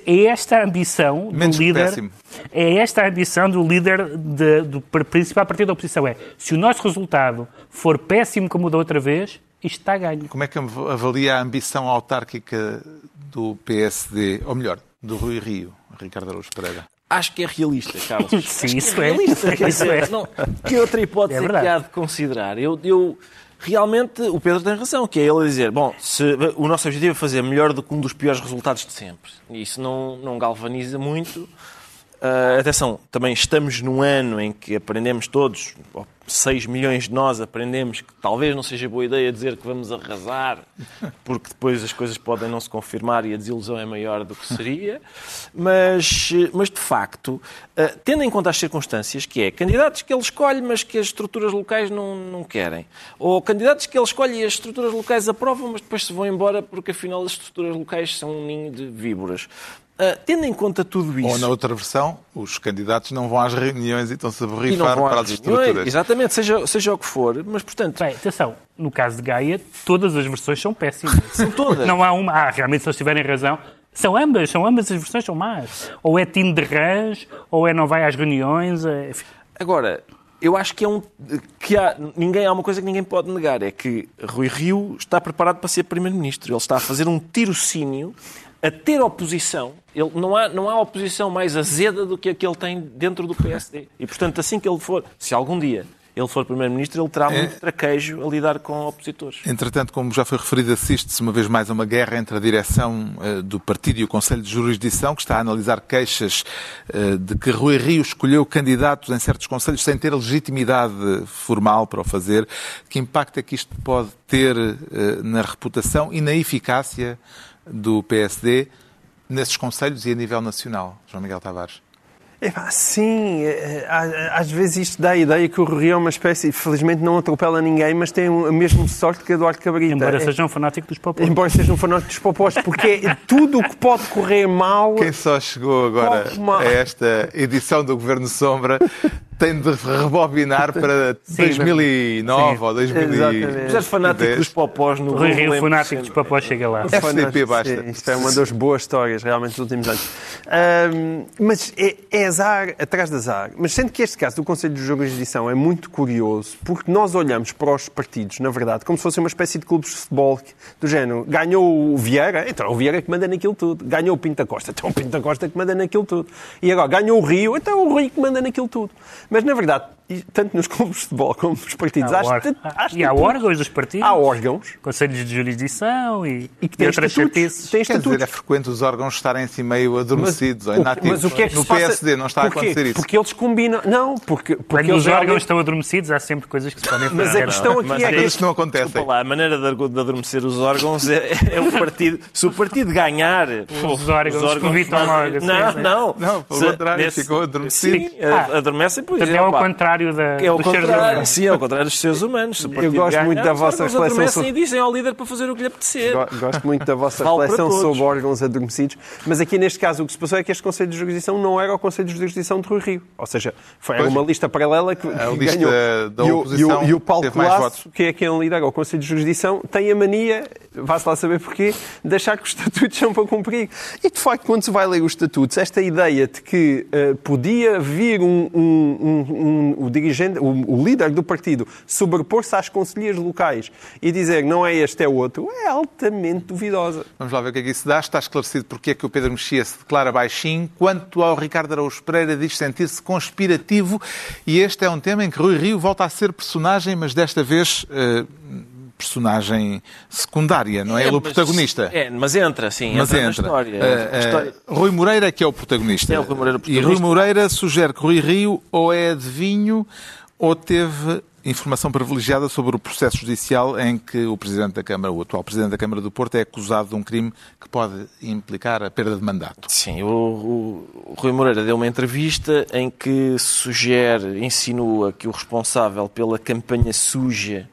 É esta a ambição Menos do líder. Péssimo. É esta a ambição do líder de, do principal partido da oposição. É se o nosso resultado for péssimo como o da outra vez, isto está a ganho. Como é que avalia a ambição autárquica do PSD, ou melhor, do Rui Rio, Ricardo Araújo Pereira? Acho que é realista, Carlos. Sim, isso é. é. Realista, isso é. Não, que outra hipótese é, é que há de considerar? Eu, eu, realmente, o Pedro tem razão, que é ele a dizer, bom, se, o nosso objetivo é fazer melhor do que um dos piores resultados de sempre. Isso não, não galvaniza muito. Uh, atenção, também estamos num ano em que aprendemos todos, 6 milhões de nós aprendemos que talvez não seja boa ideia dizer que vamos arrasar, porque depois as coisas podem não se confirmar e a desilusão é maior do que seria. Mas, mas de facto, uh, tendo em conta as circunstâncias, que é candidatos que ele escolhe, mas que as estruturas locais não, não querem, ou candidatos que ele escolhe e as estruturas locais aprovam, mas depois se vão embora porque afinal as estruturas locais são um ninho de víboras. Ah, tendo em conta tudo isso... Ou na outra versão, os candidatos não vão às reuniões e estão-se a borrifar para as reuniões, estruturas. Exatamente, seja, seja o que for. Mas, portanto, Bem, atenção, no caso de Gaia, todas as versões são péssimas. São todas. Não há uma. Ah, realmente, se eles tiverem razão. São ambas, são ambas as versões são más. Ou é time de rãs, ou é não vai às reuniões. é-. Agora, eu acho que é um. que há, ninguém, há uma coisa que ninguém pode negar: é que Rui Rio está preparado para ser Primeiro-Ministro. Ele está a fazer um tirocínio, a ter oposição. Ele, não, há, não há oposição mais azeda do que a que ele tem dentro do PSD. E, portanto, assim que ele for, se algum dia ele for Primeiro-Ministro, ele terá É. muito traquejo a lidar com opositores. Entretanto, como já foi referido, assiste-se uma vez mais a uma guerra entre a direção eh, do partido e o Conselho de Jurisdição, que está a analisar queixas eh, de que Rui Rio escolheu candidatos em certos conselhos sem ter legitimidade formal para o fazer. Que impacto é que isto pode ter eh, na reputação e na eficácia do PSD nesses conselhos e a nível nacional? João Miguel Tavares. Epá, sim, eh, às vezes isto dá a ideia que o Rio é uma espécie, felizmente não atropela ninguém, mas tem a mesma sorte que Eduardo Cabrita. Embora É- seja um fanático dos populares. Embora seja um fanático dos popós, porque é tudo o que pode correr mal. Quem só chegou agora a esta edição do Governo Sombra tem de rebobinar para 2009 ou 2010. Exatamente. Mas é fanático dos popós no Rui Rio, Google, fanático é dos popós, chega lá. FDP basta. Sim, Isto é uma das boas histórias, realmente, dos últimos anos. Ahm, mas é, é azar atrás de azar. Mas sendo que este caso do Conselho de Jurisdição é muito curioso, porque nós olhamos para os partidos, na verdade, como se fosse uma espécie de clubes de futebol do género. Ganhou o Vieira, então é o Vieira que manda naquilo tudo. Ganhou o Pinta Costa, então é o Pinta Costa que manda naquilo tudo. E agora, ganhou o Rio, então é o Rio que manda naquilo tudo. Mas, na verdade, e tanto nos clubes de futebol como nos partidos, Há acho, or- que- acho E há órgãos dos partidos, Há órgãos conselhos de jurisdição e, e que e têm outras estatutos. chatices. Quer estatutos. dizer, é frequente os órgãos estarem assim meio adormecidos ou o- inativos. mas o que é que no se passa- PSD não está a acontecer isso. Porque eles combinam. Não, porque, porque Quando eles os realmente- órgãos estão adormecidos, há sempre coisas que se podem fazer. Mas a questão aqui Mas é é que. Não. Desculpa lá, a maneira de, de adormecer os órgãos é, é o partido. Se o partido ganhar. pô, Os órgãos evitam fazem- logo, Não, sim, sim. não. Não, pelo Se- contrário, ficou adormecido. Sim, a- Ah. adormecem por Portanto, é exemplo. ao pá, contrário da, É o dos seres contrário, humanos. sim, é o contrário dos seres humanos. Partido gosto ganhar, muito da os vossa reflexão sobre- e dizem ao líder para fazer o que lhe apetecer. Go- Gosto muito da vossa reflexão sobre órgãos adormecidos, mas aqui neste caso o que se passou é que este Conselho de Jurisdição não era o Conselho de Jurisdição de Rui Rio. Ou seja, foi era Pois. uma lista paralela que, A que lista ganhou. da e, o, e, oposição o, e o Paulo Colasso, que é quem lidera o Conselho de Jurisdição, tem a mania, vá-se lá saber porquê, de achar que os estatutos são para cumprir. E de facto, quando se vai ler os estatutos, esta ideia de que eh, podia vir um- um- um- o dirigente, o, o líder do partido, sobrepor-se às conselheiras locais e dizer não é este, é outro, é altamente duvidosa. Vamos lá ver o que é que isso dá. Está esclarecido porque é que o Pedro Mexia se declara baixinho. Quanto ao Ricardo Araújo Pereira, diz sentir-se conspirativo. E este é um tema em que Rui Rio volta a ser personagem, mas desta vez eh, personagem secundária, não é, ele o protagonista. É, mas entra, sim, Mas entra, na entra. história. Eh, A história- eh, Rui Moreira é que é o protagonista. É o Rui Moreira o E Rui protagonista. Moreira sugere que Rui Rio ou é adivinho ou teve informação privilegiada sobre o processo judicial em que o Presidente da Câmara, o atual Presidente da Câmara do Porto, é acusado de um crime que pode implicar a perda de mandato. Sim, o, o- o Rui Moreira deu uma entrevista em que sugere, insinua que o responsável pela campanha suja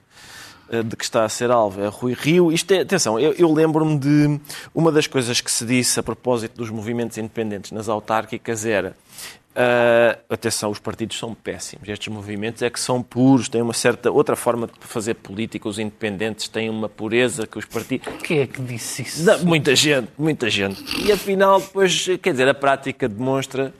de que está a ser alvo é Rui Rio. Isto é, atenção, eu, eu lembro-me de uma das coisas que se disse a propósito dos movimentos independentes nas autárquicas era ah, atenção, os partidos são péssimos. Estes movimentos é que são puros, têm uma certa outra forma de fazer política. Os independentes têm uma pureza que os partidos. Quem é que disse isso? Não, muita gente, muita gente. E afinal, depois, quer dizer, a prática demonstra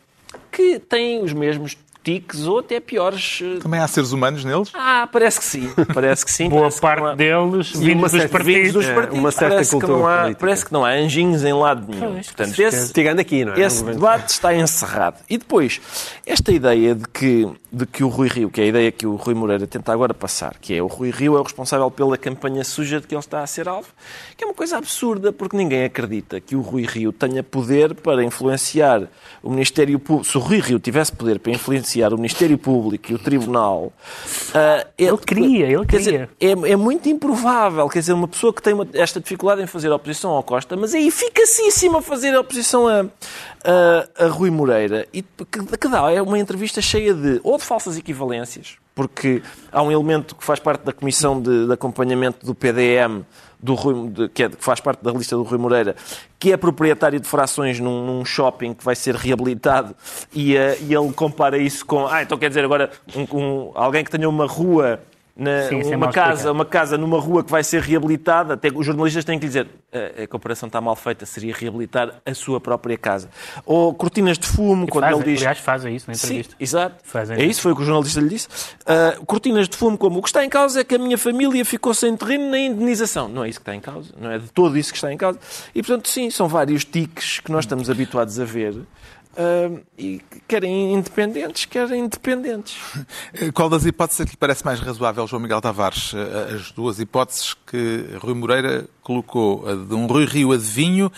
que têm os mesmos tiques ou até piores. eh, Também há seres humanos neles? Ah, parece que sim. Parece que sim. Boa Parece que parte há- deles uma vindos dos certa- partidos. Dos É, partidos. uma certa parece, que cultura não há, parece que não há anjinhos em lado nenhum. Pois, Portanto, esse, Tirando aqui, não é? esse debate está encerrado. E depois, esta ideia de que, de que o Rui Rio, que é a ideia que o Rui Moreira tenta agora passar, que é o Rui Rio é o responsável pela campanha suja de que ele está a ser alvo, que é uma coisa absurda, porque ninguém acredita que o Rui Rio tenha poder para influenciar o Ministério Público. Se o Rui Rio tivesse poder para influenciar o Ministério Público e o Tribunal. ah, Ele queria, ele quer dizer, queria. é, é muito improvável, quer dizer, uma pessoa que tem uma- esta dificuldade em fazer oposição ao Costa, mas é eficacíssima a fazer oposição a, a, a Rui Moreira, e que, que dá, é uma entrevista cheia de, ou de falsas equivalências, porque há um elemento que faz parte da comissão de, de acompanhamento do PDM, do Rui, de, que, é, que, faz parte da lista do Rui Moreira, que é proprietário de frações num, num shopping que vai ser reabilitado e, uh, e, ele compara isso com. Ah, então quer dizer agora um, um, alguém que tenha uma rua na, Sim, é uma, casa, uma casa numa rua que vai ser reabilitada, até os jornalistas têm que lhe dizer a, a comparação está mal feita, seria reabilitar a sua própria casa. Ou cortinas de fumo, e quando fazem, ele diz... Aliás, fazem isso na entrevista. Sim, exato. Fazem é isso, foi o que o jornalista lhe disse. Uh, cortinas de fumo como o que está em causa é que a minha família ficou sem terreno na indenização. Não é isso que está em causa, não é de todo isso que está em causa. E, portanto, sim, são vários tiques que nós estamos habituados a ver Uh, e querem independentes, querem independentes. Qual das hipóteses é que lhe parece mais razoável, João Miguel Tavares? Uh, as duas hipóteses que Rui Moreira colocou, a de um Rui Rio adivinho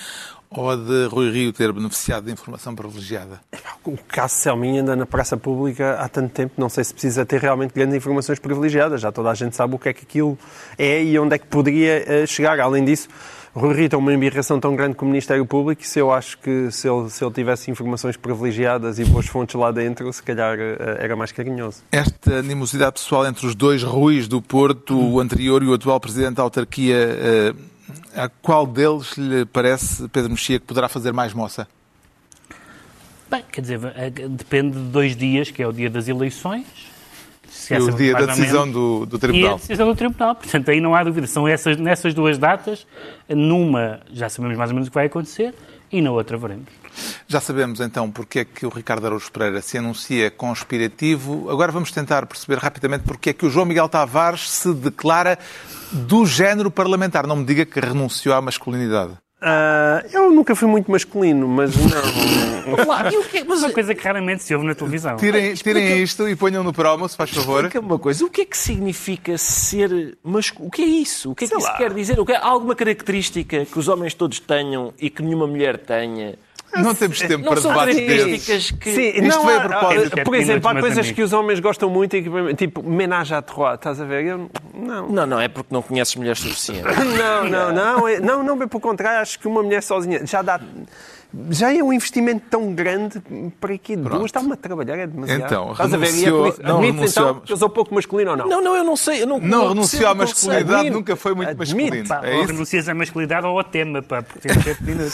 ou a de Rui Rio ter beneficiado de informação privilegiada? O caso Selminha anda na praça pública há tanto tempo, não sei se precisa ter realmente grandes informações privilegiadas. Já toda a gente sabe o que é que aquilo é e onde é que poderia uh, chegar. Além disso, Rui Rio tem uma embirração tão grande com o Ministério Público que se eu acho que se ele, se ele tivesse informações privilegiadas e boas fontes lá dentro, se calhar eh, era mais carinhoso. Esta animosidade pessoal entre os dois Ruiz do Porto, o anterior e o atual Presidente da autarquia, eh, a qual deles lhe parece, Pedro Mexia, que poderá fazer mais moça? Bem, quer dizer, eh, depende de dois dias, que é o dia das eleições e o dia da decisão do, do Tribunal. E a decisão do Tribunal. Portanto, aí não há dúvida. São essas, nessas duas datas, numa já sabemos mais ou menos o que vai acontecer e na outra veremos. Já sabemos então porque é que o Ricardo Araújo Pereira se anuncia conspirativo. Agora vamos tentar perceber rapidamente porque é que o João Miguel Tavares se declara do género parlamentar. Não me diga que renunciou à masculinidade. Uh, eu nunca fui muito masculino, mas não. claro, o que é, mas uma coisa que raramente se ouve na televisão. Tirem, tirem isto e ponham no promo, se faz favor. Explica uma coisa. O que é que significa ser masculino? O que é isso? O que é que Sei isso lá. quer dizer? O que é, há alguma característica que os homens todos tenham e que nenhuma mulher tenha? Não temos tempo para debates desses. Que... Sim, Isto não, veio a propósito. Por exemplo, há coisas que os homens gostam muito, e tipo menage à trois, estás a ver? Eu, não. não, não, é porque não conheces mulheres suficientes. não, não, não, é, não, não, bem pelo contrário, acho que uma mulher sozinha já dá já é um investimento tão grande para que duas está-me a trabalhar, é demasiado. Então, Estás renunciou, a ver? E é não renunciou, então, que eu sou pouco masculino ou não? Não, não, eu não sei. Eu não, não, não renunciou à masculinidade, nunca foi muito Admito, masculino. Pá, é ou renuncias à masculinidade ou ao tema, pá, porque tem 7 minutos.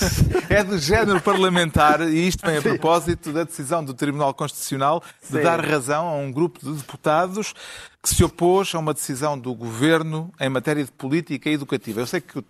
é do género parlamentar e isto vem a propósito da decisão do Tribunal Constitucional de Sim. dar razão a um grupo de deputados que se opôs a uma decisão do Governo em matéria de política educativa. Eu sei que o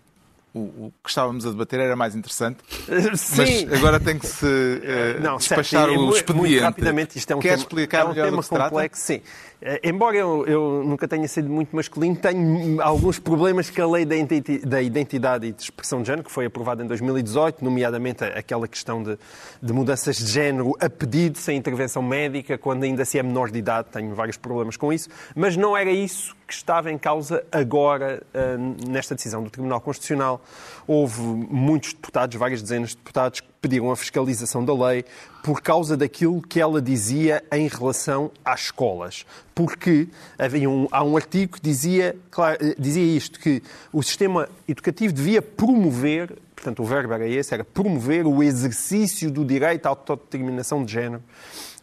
o, que estávamos a debater era mais interessante. Sim. Mas agora tem que se uh, Não, despachar certo, o expediente. Muito rapidamente, isto é um Quer tema, explicar é um tema complexo. Sim. Uh, embora eu, eu, nunca tenha sido muito masculino, tenho alguns problemas que a lei da identidade e de expressão de género, que foi aprovada em 2018, nomeadamente aquela questão de, de mudanças de género a pedido, sem intervenção médica, quando ainda se é menor de idade, tenho vários problemas com isso, mas não era isso que estava em causa agora uh, nesta decisão do Tribunal Constitucional. Houve muitos deputados, várias dezenas de deputados, que pediram a fiscalização da lei por causa daquilo que ela dizia em relação às escolas. Porque havia um, há um artigo que dizia, claro, eh, dizia isto, que o sistema educativo devia promover portanto, o verbo era esse, era promover o exercício do direito à autodeterminação de género.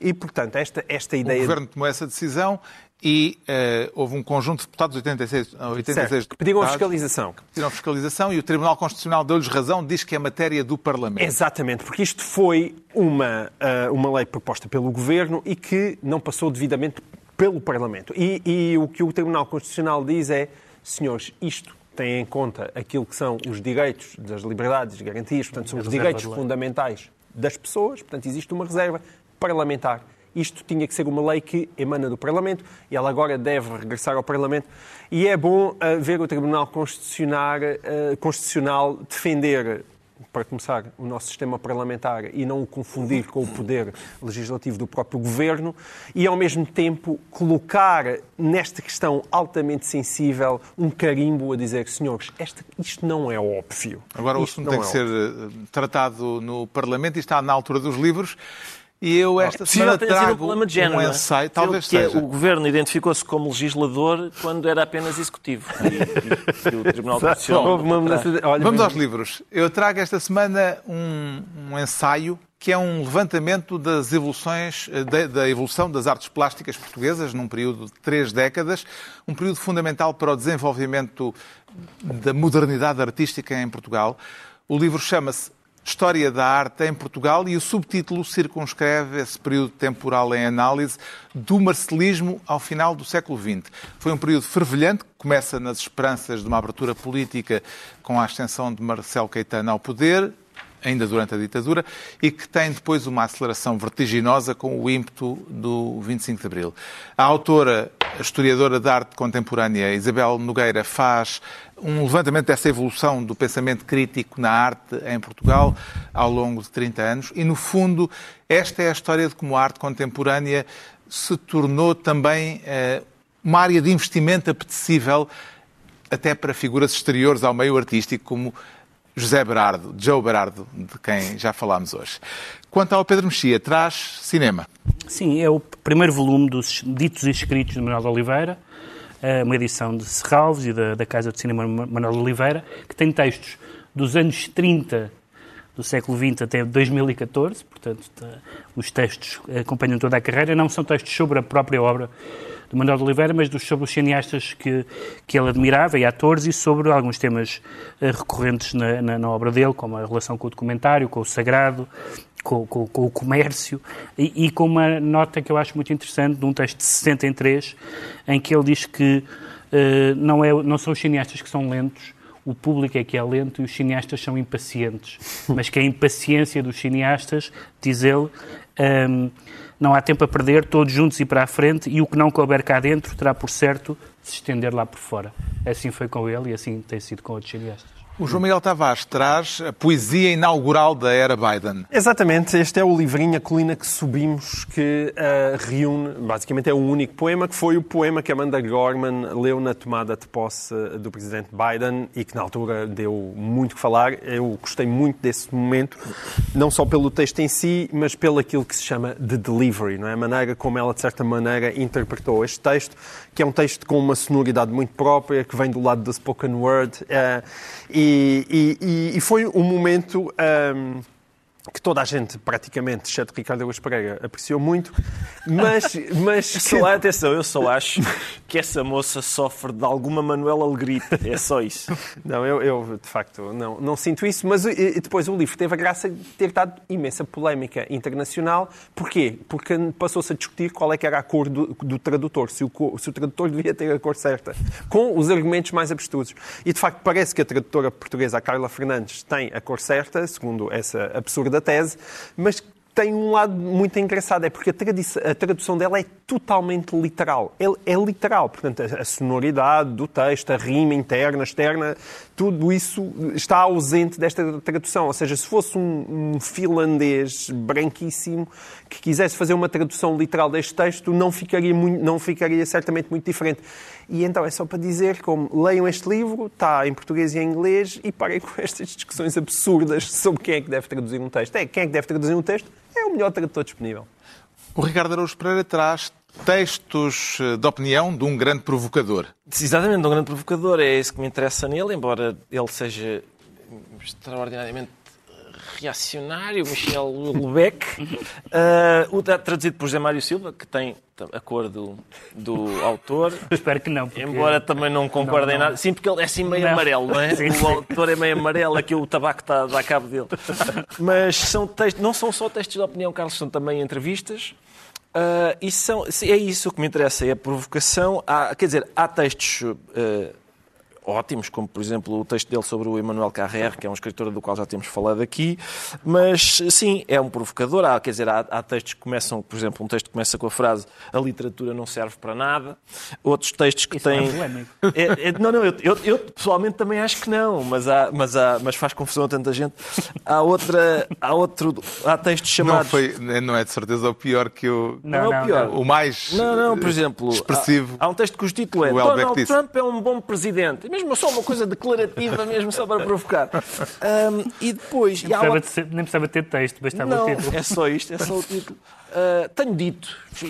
E, portanto, esta, esta ideia... O Governo tomou essa decisão e uh, houve um conjunto de deputados, 86, 86 certo, que pediram a fiscalização. Que pediram a fiscalização e o Tribunal Constitucional deu-lhes razão, diz que é matéria do Parlamento. Exatamente, porque isto foi uma, uh, uma lei proposta pelo Governo e que não passou devidamente pelo Parlamento. E, e o que o Tribunal Constitucional diz é, senhores, isto tem em conta aquilo que são os direitos das liberdades e garantias, portanto, são os direitos fundamentais das pessoas, portanto, existe uma reserva parlamentar isto tinha que ser uma lei que emana do Parlamento e ela agora deve regressar ao Parlamento. E é bom uh, ver o Tribunal Constitucional, uh, Constitucional defender para começar, o nosso sistema parlamentar e não o confundir com o poder legislativo do próprio governo e, ao mesmo tempo, colocar nesta questão altamente sensível um carimbo a dizer, senhores, este, isto não é óbvio. Agora o assunto tem que é ser óbvio. Eh, tratado no Parlamento e está na altura dos livros. E eu esta semana trago um, género, um é? ensaio, talvez que é, seja. o governo identificou-se como legislador quando era apenas executivo. E, e, e o Tribunal Constitucional... Vamos aos livros. Eu trago esta semana um, um ensaio que é um levantamento das evoluções, eh, da, da evolução das artes plásticas portuguesas num período de três décadas, um período fundamental para o desenvolvimento da modernidade artística em Portugal. O livro chama-se História da Arte em Portugal e o subtítulo circunscreve esse período temporal em análise do marcelismo ao final do século XX. Foi um período fervilhante que começa nas esperanças de uma abertura política com a ascensão de Marcelo Caetano ao poder, ainda durante a ditadura, e que tem depois uma aceleração vertiginosa com o ímpeto do 25 de Abril. A autora, a historiadora de arte contemporânea Isabel Nogueira, faz um levantamento dessa evolução do pensamento crítico na arte em Portugal ao longo de 30 anos e, no fundo, esta é a história de como a arte contemporânea se tornou também eh, uma área de investimento apetecível até para figuras exteriores ao meio artístico, como José Berardo, Joe Berardo, de quem já falámos hoje. Quanto ao Pedro Mexia, traz cinema. Sim, é o primeiro volume dos ditos e escritos de Manuel de Oliveira, eh, uma edição de Serralves e da, da Casa de Cinema Manuel de Oliveira, que tem textos dos anos 30 do século XX até 2014, portanto, os textos acompanham toda a carreira, não são textos sobre a própria obra de Manuel de Oliveira, mas dos, sobre os cineastas que, que ele admirava e atores e sobre alguns temas uh, recorrentes na, na, na, obra dele, como a relação com o documentário, com o sagrado, com, com, com o comércio e, e, com uma nota que eu acho muito interessante de um texto de 63 em que ele diz que uh, não, é, não são os cineastas que são lentos, o público é que é lento e os cineastas são impacientes. Mas que a impaciência dos cineastas, diz ele, um, não há tempo a perder, todos juntos e para a frente, e o que não couber cá dentro terá por certo se estender lá por fora. Assim foi com ele e assim tem sido com outros cineastas. O João Miguel Tavares traz a poesia inaugural da era Biden. Exatamente, este é o livrinho A Colina que Subimos, que uh, reúne, basicamente é o único poema, que foi o poema que Amanda Gorman leu na tomada de posse do presidente Biden e que na altura deu muito que falar. Eu gostei muito desse momento, não só pelo texto em si, mas pelo aquilo que se chama de delivery, não é? a maneira como ela, de certa maneira, interpretou este texto, que é um texto com uma sonoridade muito própria, que vem do lado do spoken word. Uh, e e, e, foi um momento um, que toda a gente, praticamente, exceto Ricardo Augusto Pereira, apreciou muito, mas... mas que... atenção, eu só acho que essa moça sofre de alguma Manuela Alegrita, é só isso. Não, eu, eu de facto não, não sinto isso, mas e, depois o livro teve a graça de ter dado imensa polémica internacional. Porquê? Porque passou-se a discutir qual é que era a cor do, do tradutor, se o, se o tradutor devia ter a cor certa, com os argumentos mais abstrusos. E, de facto, parece que a tradutora portuguesa, a Carla Fernandes, tem a cor certa, segundo essa absurda da tese, mas tem um lado muito engraçado, é porque a, a tradução dela é totalmente literal. É, é literal, portanto, a, a, sonoridade do texto, a rima interna, externa, tudo isso está ausente desta tradução. Ou seja, se fosse um, um finlandês branquíssimo que quisesse fazer uma tradução literal deste texto, não ficaria, não ficaria certamente muito diferente. E então é só para dizer como leiam este livro, está em português e em inglês, e parem com estas discussões absurdas sobre quem é que deve traduzir um texto. É, quem é que deve traduzir um texto é o melhor tradutor disponível. O Ricardo Araújo Pereira traz textos eh, de opinião de um grande provocador. Exatamente, de um grande provocador. É isso que me interessa nele, embora ele seja extraordinariamente reacionário, Michel Lubeck, uh, traduzido por José Mário Silva, que tem a cor do, do autor. Espero que não. Embora também não concorde em nada. Sim, porque ele é assim meio não. amarelo, não é? Sim, sim. O autor é meio amarelo, aqui o tabaco está a cabo dele. Mas são textos, não são só textos de opinião, Carlos, são também entrevistas. Uh, e são, é isso que me interessa, é a provocação. Há, quer dizer, há textos uh, ótimos, como por exemplo o texto dele sobre o Emmanuel Carrère, que é um escritor do qual já temos falado aqui, mas sim, é um provocador. Há, quer dizer, há, há textos que começam, por exemplo, um texto que começa com a frase a literatura não serve para nada, outros textos que Isso têm. É é, é, não, não, eu, eu, eu, pessoalmente também acho que não, mas, há, mas, há, mas faz confusão a tanta gente. Há outra, há outro, há textos chamados. Não, foi, não é de certeza o pior que o. Não, não é o pior. Não. O mais. Não, não, por exemplo. Expressivo. Há, há um texto cujo título é Donald Trump é um bom presidente mesmo só uma coisa declarativa, mesmo só para provocar. Um, e depois. Nem e há uma- precisava, de ser- nem precisava ter texto, bastava não, o título. é só isto, é só o título. Uh, tenho dito,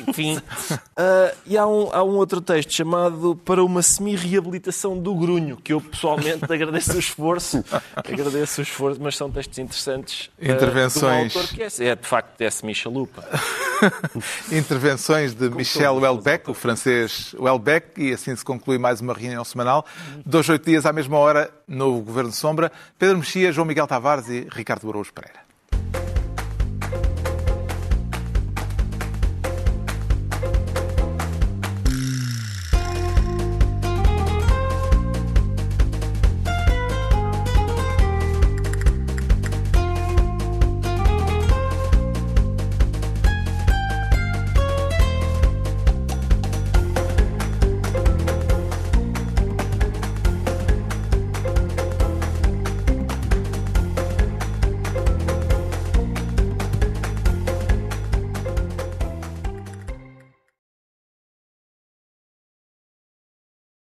enfim. Uh, e há um, há um outro texto chamado Para uma semi-reabilitação do grunho, que eu pessoalmente agradeço o esforço. Agradeço o esforço, mas são textos interessantes. uh, Intervenções. de um autor que é, é de facto é semi-chalupa. Intervenções de Michel Houellebecq, o francês Houellebecq, e assim se conclui mais uma reunião semanal. Dois, oito dias à mesma hora, no Governo Sombra. Pedro Mexia, João Miguel Tavares e Ricardo Araújo Pereira.